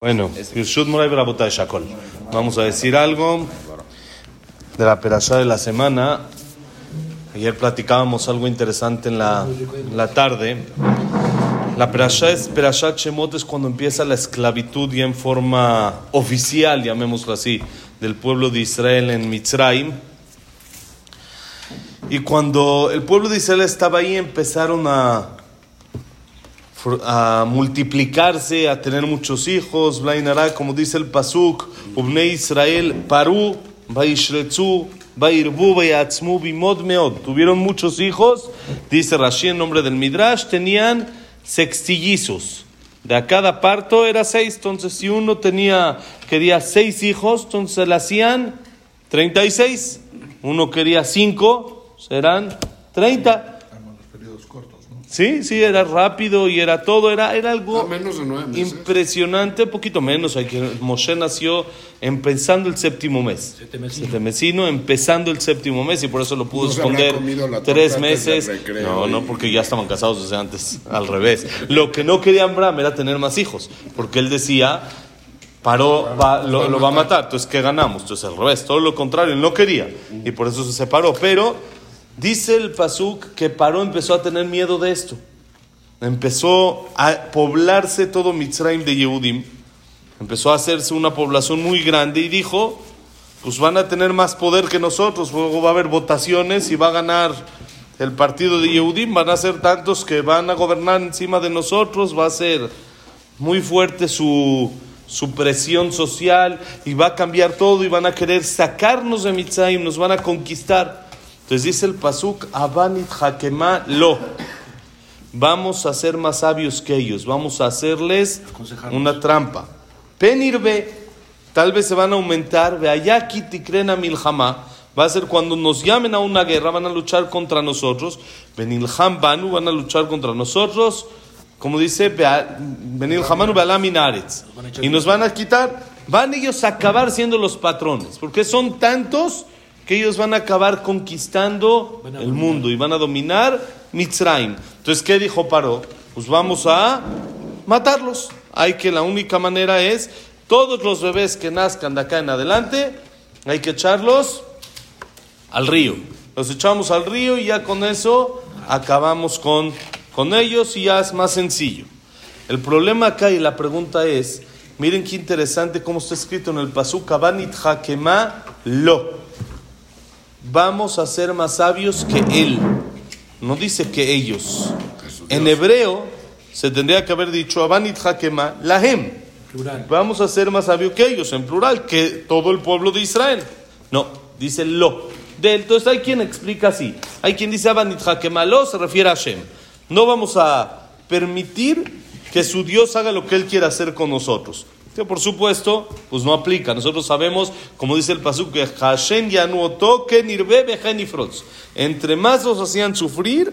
Bueno, vamos a decir algo de la perashá de la semana. Ayer platicábamos algo interesante en la, la tarde. La perashá es perashá Shemot es cuando empieza la esclavitud ya en forma oficial, llamémoslo así, del pueblo de Israel en Mitzrayim. Y cuando el pueblo de Israel estaba ahí empezaron a a multiplicarse, a tener muchos hijos, como dice el Pasuk, Ubne Israel, Paru, Vaishretzu, Vairbu, Vayatzmu, Bimod Meod. Tuvieron muchos hijos, dice Rashi en nombre del Midrash, tenían sextillizos. De a cada parto era seis, entonces si uno tenía, quería seis hijos, entonces le hacían treinta y seis. Uno quería cinco, serán treinta. Sí, sí, era rápido y era todo, era, era algo impresionante, un poquito menos. Hay que, Moshe nació empezando el séptimo mes. Setemesino. empezando el séptimo mes y por eso lo pudo esconder tres meses. No, no, porque ya estaban casados desde antes, al revés. Lo que no quería Abraham era tener más hijos, porque él decía, paró, lo, lo va a matar, entonces ¿qué ganamos? Entonces al revés, todo lo contrario, él no quería y por eso se separó, pero Dice el Pasuk que Paró empezó a tener miedo de esto. Empezó a poblarse todo Mitzrayim de Yehudim. Empezó a hacerse una población muy grande y dijo, pues van a tener más poder que nosotros, luego va a haber votaciones y va a ganar el partido de Yehudim, van a ser tantos que van a gobernar encima de nosotros, va a ser muy fuerte su, su presión social y va a cambiar todo y van a querer sacarnos de Mitzrayim, nos van a conquistar. Entonces dice el Pasuk, Abanit Hakema lo. Vamos a ser más sabios que ellos, vamos a hacerles una trampa. Penirbe, tal vez se van a aumentar, Veayaki Tikrena Milhama, va a ser cuando nos llamen a una guerra, van a luchar contra nosotros. Benilham Banu van a luchar contra nosotros, como dice Benilhamanu Bealaminaretz. Y nos van a quitar, van ellos a acabar siendo los patrones, porque son tantos que ellos van a acabar conquistando el mundo y van a dominar Mitzrayim. Entonces, ¿qué dijo Paró? Pues vamos a matarlos. Hay que, la única manera es, todos los bebés que nazcan de acá en adelante, hay que echarlos al río. Los echamos al río y ya con eso acabamos con, con ellos y ya es más sencillo. El problema acá y la pregunta es, miren qué interesante cómo está escrito en el Pasuk, Kabanit Hakema Lo vamos a ser más sabios que él. No dice que ellos. En hebreo se tendría que haber dicho Abanit Hakema Lahem. Vamos a ser más sabios que ellos, en plural, que todo el pueblo de Israel. No, dice lo. De, entonces hay quien explica así. Hay quien dice Abanit Hakema lo, se refiere a Hashem. No vamos a permitir que su Dios haga lo que él quiera hacer con nosotros por supuesto, pues no aplica. Nosotros sabemos, como dice el Pasuk, que Hashem que nirbe Entre más los hacían sufrir,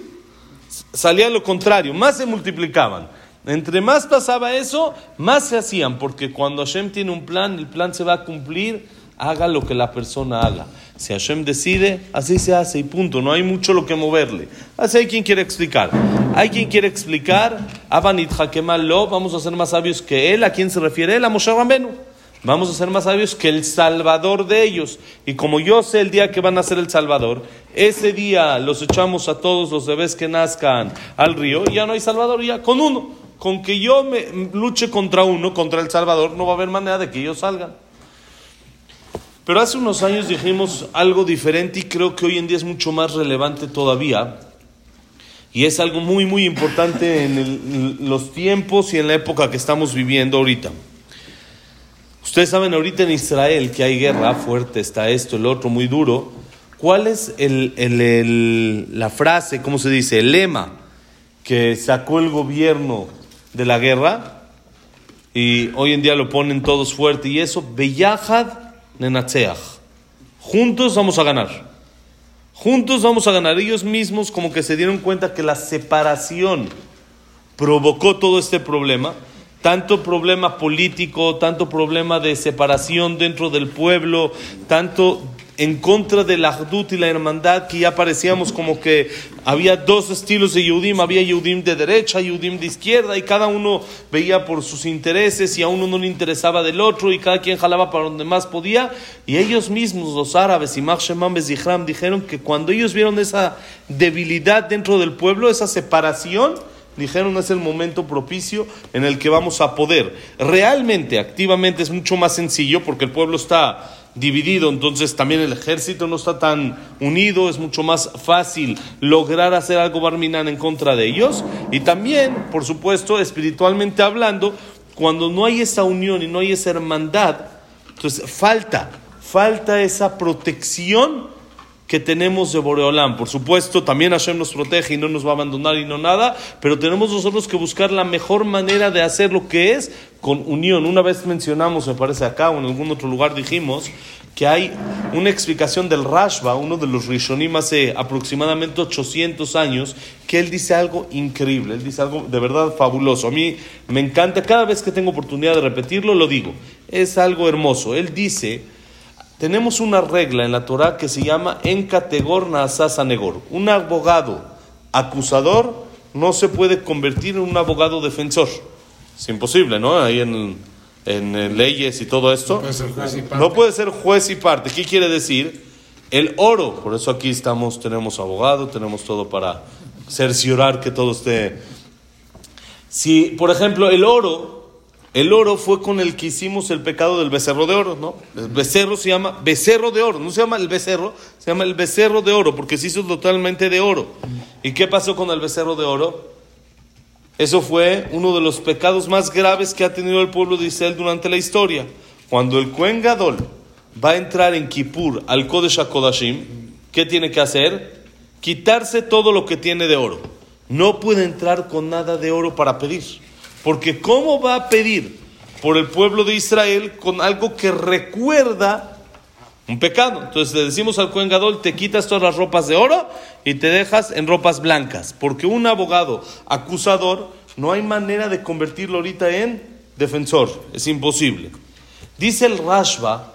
salía lo contrario, más se multiplicaban. Entre más pasaba eso, más se hacían, porque cuando Hashem tiene un plan, el plan se va a cumplir, haga lo que la persona haga. Si Hashem decide, así se hace y punto. No hay mucho lo que moverle. Así hay quien quiere explicar. Hay quien quiere explicar, Abanit lo, vamos a ser más sabios que él. ¿A quién se refiere él? A Moshe Rambenu. Vamos a ser más sabios que el Salvador de ellos. Y como yo sé el día que van a ser el Salvador, ese día los echamos a todos los bebés que nazcan al río y ya no hay Salvador, ya con uno. Con que yo me luche contra uno, contra el Salvador, no va a haber manera de que ellos salgan. Pero hace unos años dijimos algo diferente y creo que hoy en día es mucho más relevante todavía. Y es algo muy, muy importante en, los tiempos y en la época que estamos viviendo ahorita. Ustedes saben ahorita en Israel que hay guerra fuerte, está esto, el otro, muy duro. ¿Cuál es la frase, cómo se dice, el lema que sacó el gobierno de la guerra? Y hoy en día lo ponen todos fuerte. Y eso, Beyahad Nenatseach. Juntos vamos a ganar. Juntos vamos a ganar. Ellos mismos como que se dieron cuenta que la separación provocó todo este problema. Tanto problema político, tanto problema de separación dentro del pueblo, tanto en contra de la y la hermandad, que ya parecíamos como que había dos estilos de Yehudim, había Yehudim de derecha, Yehudim de izquierda, y cada uno veía por sus intereses y a uno no le interesaba del otro, y cada quien jalaba para donde más podía, y ellos mismos, los árabes, y Shemam Bezihram, dijeron que cuando ellos vieron esa debilidad dentro del pueblo, esa separación, dijeron es el momento propicio en el que vamos a poder. Realmente, activamente es mucho más sencillo porque el pueblo está dividido, entonces también el ejército no está tan unido, es mucho más fácil lograr hacer algo barminan en contra de ellos. Y también, por supuesto, espiritualmente hablando, cuando no hay esa unión y no hay esa hermandad, entonces falta, falta esa protección que tenemos de Boreolán. Por supuesto, también Hashem nos protege y no nos va a abandonar y no nada, pero tenemos nosotros que buscar la mejor manera de hacer lo que es con unión. Una vez mencionamos, me parece acá o en algún otro lugar dijimos, que hay una explicación del Rashba, uno de los Rishonim hace aproximadamente 800 años, que él dice algo increíble, él dice algo de verdad fabuloso. A mí me encanta, cada vez que tengo oportunidad de repetirlo, lo digo. Es algo hermoso. Él dice tenemos una regla en la Torah que se llama en categor negor. Un abogado acusador no se puede convertir en un abogado defensor. Es imposible, ¿no? Ahí en, en leyes y todo esto. No puede, ser juez y parte. ¿Qué quiere decir? El oro, por eso aquí estamos, tenemos abogado, tenemos todo para cerciorar que todo esté. Si, por ejemplo, el oro el oro fue con el que hicimos el pecado del becerro de oro, ¿no? El becerro se llama becerro de oro, no se llama el becerro, se llama el becerro de oro, porque se hizo totalmente de oro. ¿Y qué pasó con el becerro de oro? Eso fue uno de los pecados más graves que ha tenido el pueblo de Israel durante la historia. Cuando el Kohen Gadol va a entrar en Kippur al Kodesh HaKodashim, ¿qué tiene que hacer? Quitarse todo lo que tiene de oro. No puede entrar con nada de oro para pedir. Porque ¿cómo va a pedir por el pueblo de Israel con algo que recuerda un pecado? Entonces le decimos al Cohen Gadol, te quitas todas las ropas de oro y te dejas en ropas blancas. Porque un abogado acusador no hay manera de convertirlo ahorita en defensor. Es imposible. Dice el Rashba,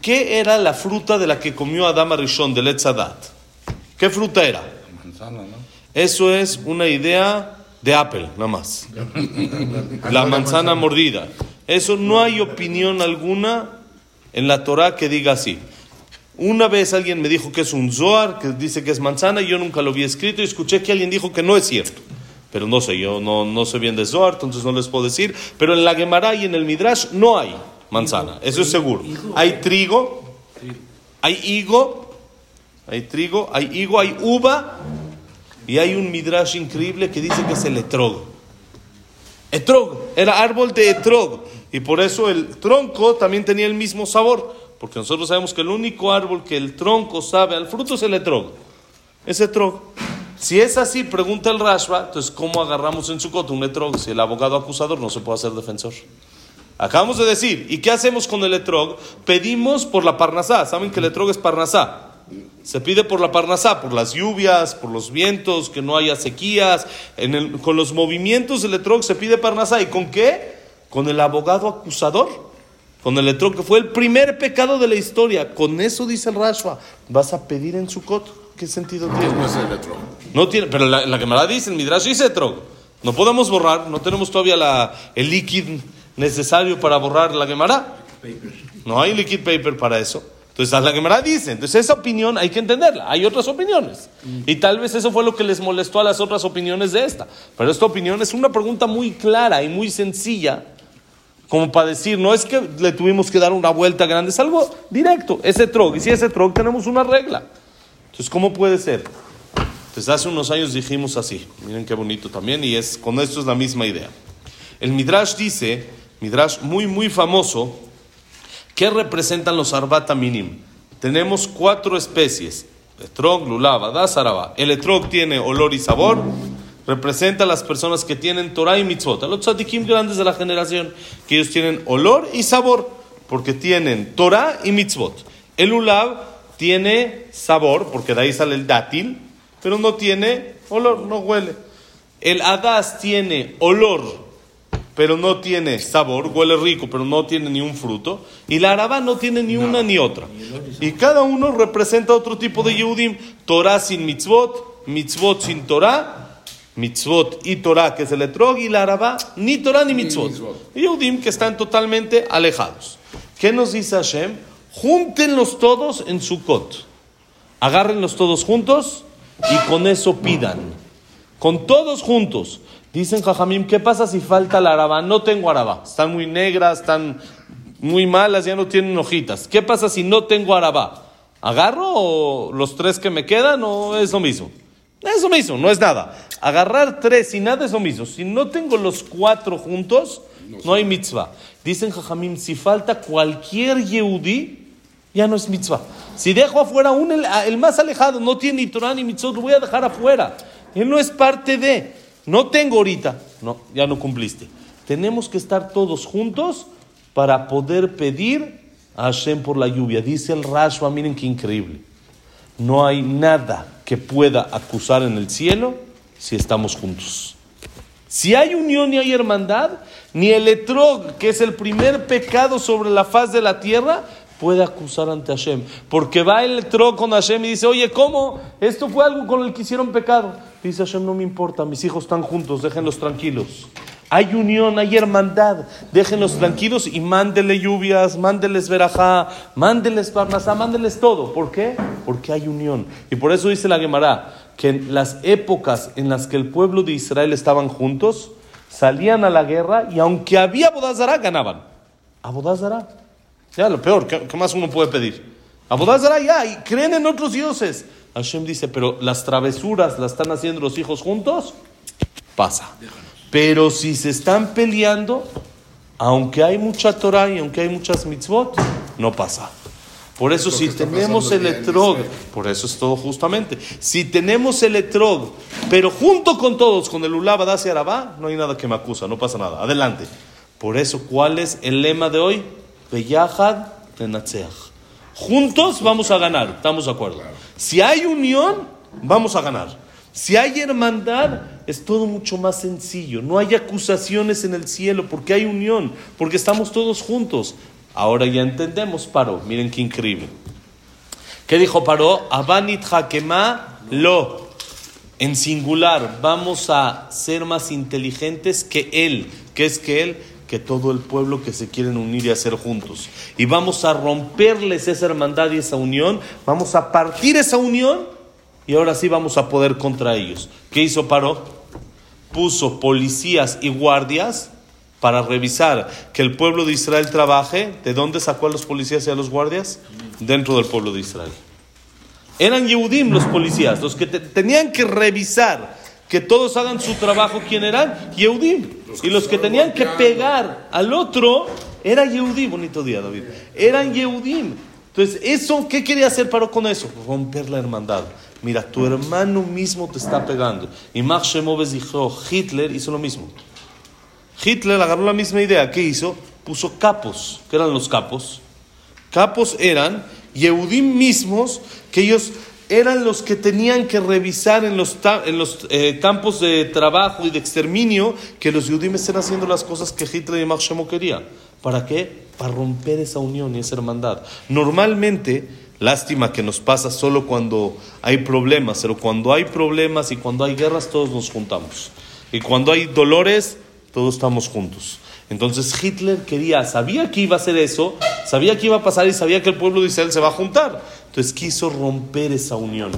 ¿qué era la fruta de la que comió Adama Rishon de Letzadat? ¿Qué fruta era? Manzana, ¿no? Eso es una idea de Apple, nada más. La manzana mordida. Eso no hay opinión alguna en la Torah que diga así. Una vez alguien me dijo que es un Zohar, que dice que es manzana, y yo nunca lo había escrito, y escuché que alguien dijo que no es cierto. Pero no sé, yo no, no sé bien de Zohar, entonces no les puedo decir. Pero en la Gemara y en el Midrash no hay manzana, eso es seguro. Hay trigo, hay higo, hay trigo, hay higo, hay uva y hay un midrash increíble que dice que es el etrog. Etrog, era árbol de etrog. Y por eso el tronco también tenía el mismo sabor. Porque nosotros sabemos que el único árbol que el tronco sabe al fruto es el etrog. Es etrog. Si es así, pregunta el Rashba, entonces ¿cómo agarramos en su coto un etrog si el abogado acusador no se puede hacer defensor? Acabamos de decir, ¿y qué hacemos con el etrog? Pedimos por la parnasá. ¿Saben que el etrog es parnasá? Se pide por la parnasá, por las lluvias, por los vientos, que no haya sequías. con los movimientos del etrog se pide parnasá. ¿Y con qué? Con el abogado acusador. Con el etrog, que fue el primer pecado de la historia. Con eso dice el Rashwa. Vas a pedir en Sukkot. ¿Qué sentido tiene? No es el etrog. No tiene, pero la, la Gemara dice, el Midrash dice etrog. No podemos borrar, no tenemos todavía la, el líquido necesario para borrar la Gemara. No hay liquid paper para eso. Entonces, la Gemara dice, entonces esa opinión hay que entenderla, hay otras opiniones. Y tal vez eso fue lo que les molestó a las otras opiniones de esta. Pero esta opinión es una pregunta muy clara y muy sencilla, como para decir, no es que le tuvimos que dar una vuelta grande, es algo directo, ese trog. Y si ese trog tenemos una regla. Entonces, ¿cómo puede ser? Entonces, hace unos años dijimos así, miren qué bonito también, y es con esto es la misma idea. El Midrash dice, Midrash muy, muy famoso, ¿Qué representan los arbata minim? Tenemos cuatro especies. Etrog, lulava, da, El etrog tiene olor y sabor. Representa a las personas que tienen Torah y mitzvot. A los tzadikim grandes de la generación. Que ellos tienen olor y sabor. Porque tienen Torah y mitzvot. El ulav tiene sabor. Porque de ahí sale el dátil. Pero no tiene olor, no huele. El hadas tiene olor pero no tiene sabor, huele rico, pero no tiene ni un fruto, y la araba no tiene ni una ni otra. Y cada uno representa otro tipo de Yehudim, Torah sin mitzvot, mitzvot sin Torah, mitzvot y Torah, que es el etrog, y la araba, ni Torah ni mitzvot. Yehudim que están totalmente alejados. ¿Qué nos dice Hashem? Júntenlos todos en Sukkot. Agárrenlos todos juntos y con eso pidan. Con todos juntos. Dicen Jajamim, ¿qué pasa si falta la araba? No tengo araba. Están muy negras, están muy malas, ya no tienen hojitas. ¿Qué pasa si no tengo araba? ¿Agarro los tres que me quedan o es lo mismo? Es lo mismo, no es nada. Agarrar tres y nada es lo mismo. Si no tengo los cuatro juntos, no hay mitzvah. Dicen Jajamim, si falta cualquier Yehudi, ya no es mitzvah. Si dejo afuera un, el, más alejado, no tiene ni Torah ni mitzvah, lo voy a dejar afuera. Él no es parte de. No tengo ahorita. No, ya no cumpliste. Tenemos que estar todos juntos para poder pedir a Hashem por la lluvia. Dice el Rashba, miren qué increíble. No hay nada que pueda acusar en el cielo si estamos juntos. Si hay unión y hay hermandad, ni el etrog, que es el primer pecado sobre la faz de la tierra, puede acusar ante Hashem. Porque va el etrog con Hashem y dice, oye, ¿cómo? Esto fue algo con el que hicieron pecado. Dice Hashem, no me importa, mis hijos están juntos, déjenlos tranquilos. Hay unión, hay hermandad, déjenlos tranquilos y mándenle lluvias, mándenles verajá, mándenles parnasá, mándenles todo. ¿Por qué? Porque hay unión. Y por eso dice la Gemara que en las épocas en las que el pueblo de Israel estaban juntos, salían a la guerra y aunque había Bodazara, ganaban. A Bodazara. Ya, lo peor, ¿qué, más uno puede pedir? A Bodazara ya, y creen en otros dioses. Hashem dice, pero las travesuras las están haciendo los hijos juntos, pasa. Pero si se están peleando, aunque hay mucha Torah y aunque hay muchas mitzvot, no pasa. Por eso si tenemos el etrog, por eso es todo justamente, si tenemos el etrog, pero junto con todos, con el ulaba y arabá, no hay nada que me acusa, no pasa nada. Adelante. Por eso, ¿cuál es el lema de hoy? Beyahad. Juntos vamos a ganar, estamos de acuerdo. Si hay unión, vamos a ganar. Si hay hermandad, es todo mucho más sencillo. No hay acusaciones en el cielo porque hay unión, porque estamos todos juntos. Ahora ya entendemos, Paró. Miren qué increíble. ¿Qué dijo Paró? Abanit Hakema lo. En singular, vamos a ser más inteligentes que él. ¿Qué es que él? Que todo el pueblo que se quieren unir y hacer juntos. Y vamos a romperles esa hermandad y esa unión, vamos a partir esa unión y ahora sí vamos a poder contra ellos. ¿Qué hizo Paró? Puso policías y guardias para revisar que el pueblo de Israel trabaje. ¿De dónde sacó a los policías y a los guardias? Dentro del pueblo de Israel. Eran Yehudim los policías, los que tenían que revisar que todos hagan su trabajo. ¿Quién eran? Yehudim. Y los que tenían que pegar al otro era Yehudim. Bonito día, David. Eran Yehudim. Entonces, eso, ¿qué quería hacer Paró con eso? Romper la hermandad. Mira, tu hermano mismo te está pegando. Y Max Shemoves dijo, Hitler hizo lo mismo. Hitler agarró la misma idea. ¿Qué hizo? Puso capos. ¿Qué eran los capos? Capos eran Yehudim mismos que ellos eran los que tenían que revisar en los, en los eh, campos de trabajo y de exterminio que los judíos estén haciendo las cosas que Hitler y Marx querían. ¿Para qué? Para romper esa unión y esa hermandad. Normalmente, lástima que nos pasa solo cuando hay problemas, pero cuando hay problemas y cuando hay guerras, todos nos juntamos. Y cuando hay dolores, todos estamos juntos. Entonces Hitler quería, sabía que iba a hacer eso, sabía que iba a pasar y sabía que el pueblo de Israel se va a juntar. Entonces quiso romper esa unión,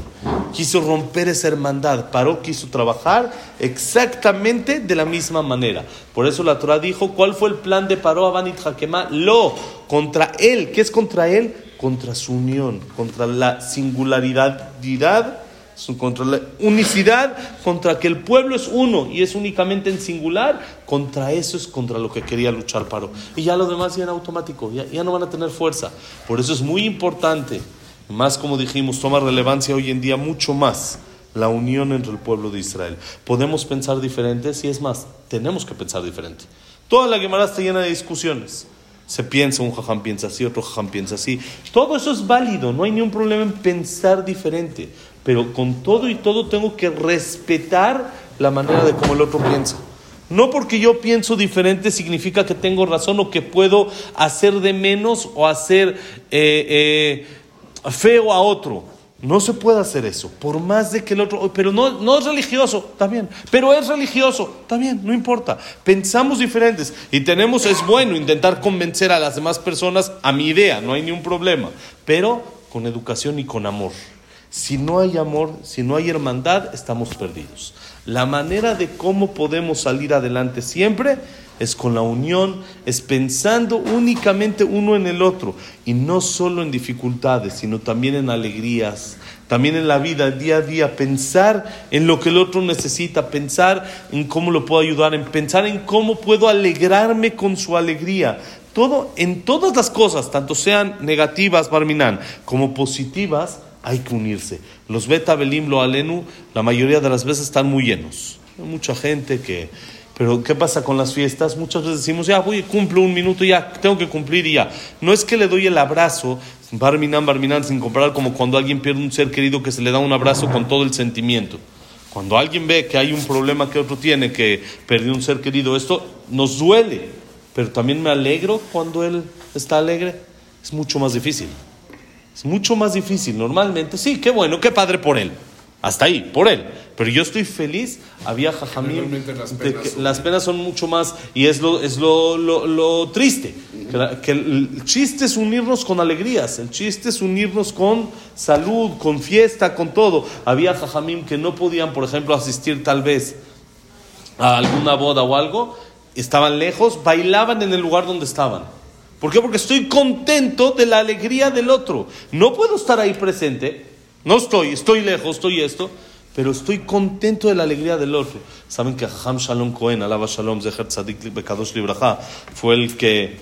quiso romper esa hermandad, paró, quiso trabajar exactamente de la misma manera. Por eso la Torah dijo, ¿cuál fue el plan de Paró Abanit Hakemá? Lo, contra él. ¿Qué es contra él? Contra su unión, contra la singularidad contra la unicidad, contra que el pueblo es uno y es únicamente en singular, contra eso es contra lo que quería luchar Paro. Y ya lo demás ya en automático, ya, ya no van a tener fuerza. Por eso es muy importante más como dijimos, toma relevancia hoy en día mucho más la unión entre el pueblo de Israel. Podemos pensar diferentes y es más, tenemos que pensar diferente. Toda la Gemara está llena de discusiones. Se piensa, un jajam piensa así, otro jajam piensa así. Todo eso es válido, no hay ningún problema en pensar diferente. Pero con todo y todo tengo que respetar la manera de cómo el otro piensa. No porque yo pienso diferente significa que tengo razón o que puedo hacer de menos o hacer eh, eh, feo a otro. No se puede hacer eso, por más de que el otro, pero no, no es religioso, también, pero es religioso, también, no importa. Pensamos diferentes y tenemos, es bueno intentar convencer a las demás personas a mi idea, no hay ningún problema, pero con educación y con amor. Si no hay amor, si no hay hermandad, estamos perdidos. La manera de cómo podemos salir adelante siempre es con la unión, es pensando únicamente uno en el otro y no solo en dificultades, sino también en alegrías, también en la vida, día a día, pensar en lo que el otro necesita, pensar en cómo lo puedo ayudar, en pensar en cómo puedo alegrarme con su alegría. Todo, en todas las cosas, tanto sean negativas, Barminan, como positivas, hay que unirse. Los Beta Belim, lo Alenu, la mayoría de las veces están muy llenos. Hay mucha gente que... Pero ¿qué pasa con las fiestas? Muchas veces decimos, ya voy, cumplo un minuto, ya tengo que cumplir y ya. No es que le doy el abrazo, Barminan, Barminan, sin comparar como cuando alguien pierde un ser querido que se le da un abrazo con todo el sentimiento. Cuando alguien ve que hay un problema que otro tiene, que perdió un ser querido, esto nos duele. Pero también me alegro cuando él está alegre. Es mucho más difícil. Es mucho más difícil. Normalmente, sí, qué bueno, qué padre por él. Hasta ahí, por él. Pero yo estoy feliz. Había jajamim. las penas que son- las penas son mucho más. Y es lo, es lo, lo- lo triste. Que, el chiste es unirnos con alegrías. El chiste es unirnos con salud, con fiesta, con todo. Había jajamim que no podían, por ejemplo, asistir tal vez a alguna boda o algo. Estaban lejos, bailaban en el lugar donde estaban. ¿Por qué? Porque estoy contento de la alegría del otro. No puedo estar ahí presente. No estoy, estoy lejos, estoy esto. Pero estoy contento de la alegría del otro. Saben que Ham Shalom Cohen, Alaba Shalom, Zeher Tzadik Bekadosh Libraja, fue el que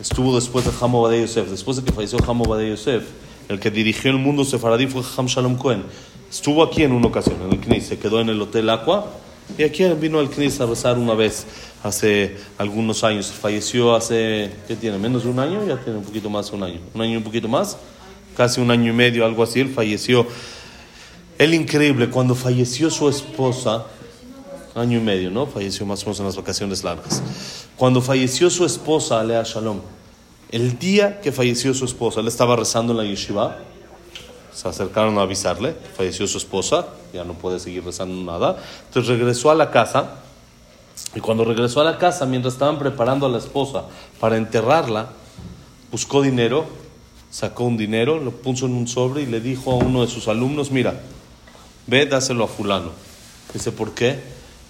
estuvo después de Ham Obadei Yosef. Después de que falleció Ham Obadei Yosef, el que dirigió el mundo sefaradí fue Ham Shalom Cohen. Estuvo aquí en una ocasión, en el Knis, se quedó en el Hotel Aqua. Y aquí vino al Knis a rezar una vez, hace algunos años. Falleció hace, ¿qué tiene? ¿Menos de un año? Ya tiene un poquito más de un año. ¿Un año y un poquito más? Casi un año y medio, algo así. Falleció. Él increíble, cuando falleció su esposa, año y medio, ¿no? Falleció más o menos en las vacaciones largas. Cuando falleció su esposa, Alea Shalom, el día que falleció su esposa, él estaba rezando en la yeshiva, se acercaron a avisarle, falleció su esposa, ya no puede seguir rezando nada, entonces regresó a la casa, y cuando regresó a la casa, mientras estaban preparando a la esposa para enterrarla, buscó dinero, sacó un dinero, lo puso en un sobre y le dijo a uno de sus alumnos, mira, ve, dáselo a fulano. Dice, ¿por qué?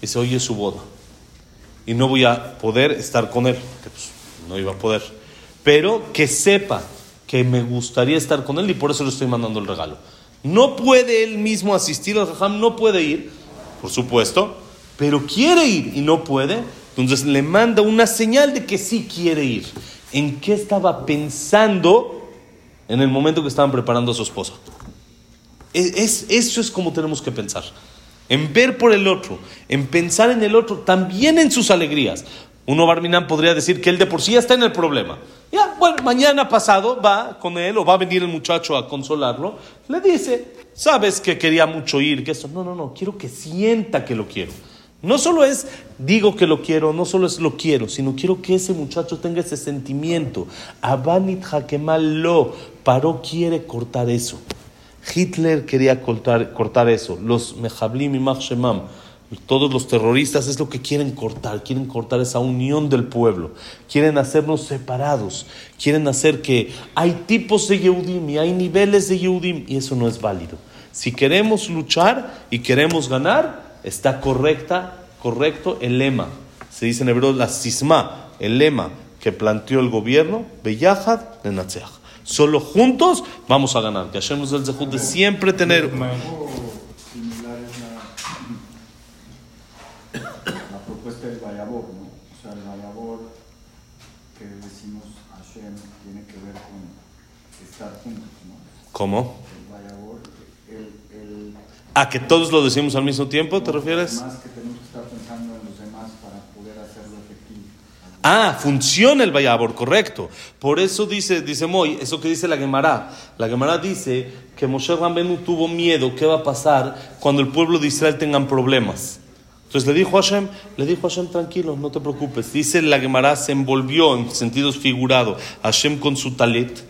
Dice, hoy es su boda. Y no voy a poder estar con él, que pues, no iba a poder. Pero que sepa que me gustaría estar con él y por eso le estoy mandando el regalo. No puede él mismo asistir al jajam, no puede ir, por supuesto, pero quiere ir y no puede. Entonces le manda una señal de que sí quiere ir. ¿En qué estaba pensando en el momento que estaban preparando a su esposa? Es, es- eso es como tenemos que pensar. En ver por el otro, en pensar en el otro, también en sus alegrías. Uno Barminan podría decir que él de por sí está en el problema. Ya, bueno, mañana pasado va con él o va a venir el muchacho a consolarlo. Le dice, sabes que quería mucho ir, que esto. No, no, no, quiero que sienta que lo quiero. No solo es digo que lo quiero, no solo es lo quiero, sino quiero que ese muchacho tenga ese sentimiento. Abanit Hakemal lo, Paró quiere cortar eso. Hitler quería cortar, eso. Los Mejablim y Machshemam, todos los terroristas es lo que quieren cortar. Quieren cortar esa unión del pueblo. Quieren hacernos separados. Quieren hacer que hay tipos de Yehudim y hay niveles de Yehudim y eso no es válido. Si queremos luchar y queremos ganar, está correcta, correcto el lema. Se dice en hebreo la sisma, el lema que planteó el gobierno, Beyahad de Natseach. Solo juntos vamos a ganar. Que Hashem nos el zehut de siempre tener. Algo similar es la, la propuesta del Vayabor, ¿no? O sea, el Vayabor que decimos Hashem tiene que ver con estar juntos, ¿no? ¿Cómo? El Vayabor, el, el, ¿A que todos lo decimos al mismo tiempo, te refieres? Más que tenemos que estar pensando en los demás para poder hacerlo efectivo. Ah, funciona el Vayabor, correcto. Por eso dice, dice Moy, eso que dice la Gemara. La Gemara dice que Moshe Rambenu tuvo miedo, ¿qué va a pasar cuando el pueblo de Israel tengan problemas? Entonces le dijo a Hashem, le dijo a Hashem, tranquilo, no te preocupes. Dice la Gemara, se envolvió en sentidos figurados Hashem con su talet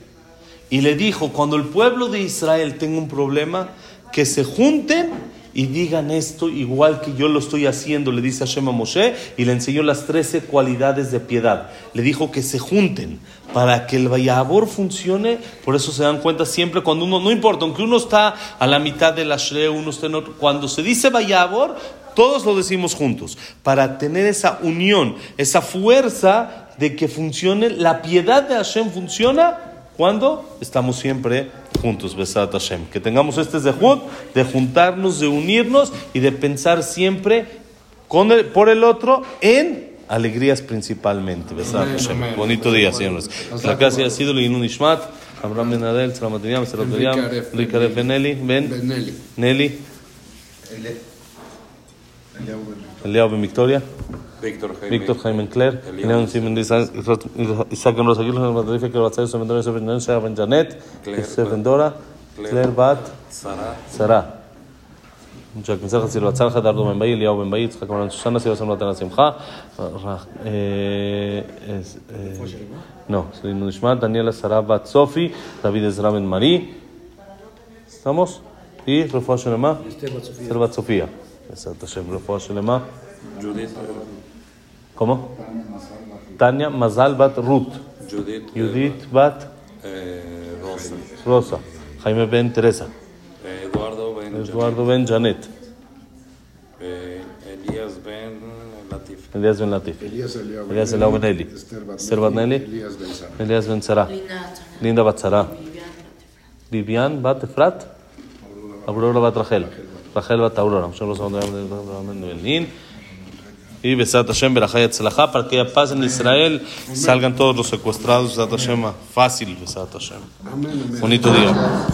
y le dijo, cuando el pueblo de Israel tenga un problema, que se junten y digan esto igual que yo lo estoy haciendo, le dice Hashem a Moshe, y le enseñó las 13 cualidades de piedad. Le dijo que se junten para que el Vayabor funcione, por eso se dan cuenta siempre cuando uno, no importa, aunque uno está a la mitad de la Shre, uno está en otro, cuando se dice Vayabor, todos lo decimos juntos, para tener esa unión, esa fuerza de que funcione, la piedad de Hashem funciona cuando estamos siempre juntos, Besat Hashem. Que tengamos este zehut de juntarnos, de unirnos y de pensar siempre con el- por el otro en alegrías principalmente. Besat Hashem. Bonito día, señores. La clase ha sido Linun Ishmat, Abraham Ben Adel, Selamat Miriam, Selamat Miriam, Enrique Aref, Enrique Aref Benelli, Ben, Benelli. Nelly, Eliao Ben Victoria. Víctor Jaime. Víctor Jaime León Simón de Isaac en los aguilos en Madrid, que va a ser su vendedor, su vendedor, sea Ben Janet, Claire, se vendora, Claire Bat, Sara. Bay, Tzchak Maran Susana, Silva Sam Natan Simcha, no, Selin Nishmat, Daniela Sara Bat Sofi, David Ezra Ben Marí, ¿estamos? Y Refuah Shelema, Esther Bat ¿cómo? Tania Mazal Bat Ruth. Judith. Judith Bat eh, Rosa. Rosa, Jaime Ben Teresa, eh, Eduardo Ben. Eduardo Ben Janet, eh, Elías Ben Latif. Elías Ben Latif, Elías Eliao Ben Eli, Esther Bat Elías Ben Sara. Elías Ben Sara, Linda Bat Sara, Vivian Bat Efrat, Aurora Bat Rachel, Aurora, Hashem los amamos de Belín. Y Besat Hashem, Berajay Tzlajá, para que haya paz en Israel, salgan todos los secuestrados, Besat Hashem, fácil, Besat Hashem. Bonito día.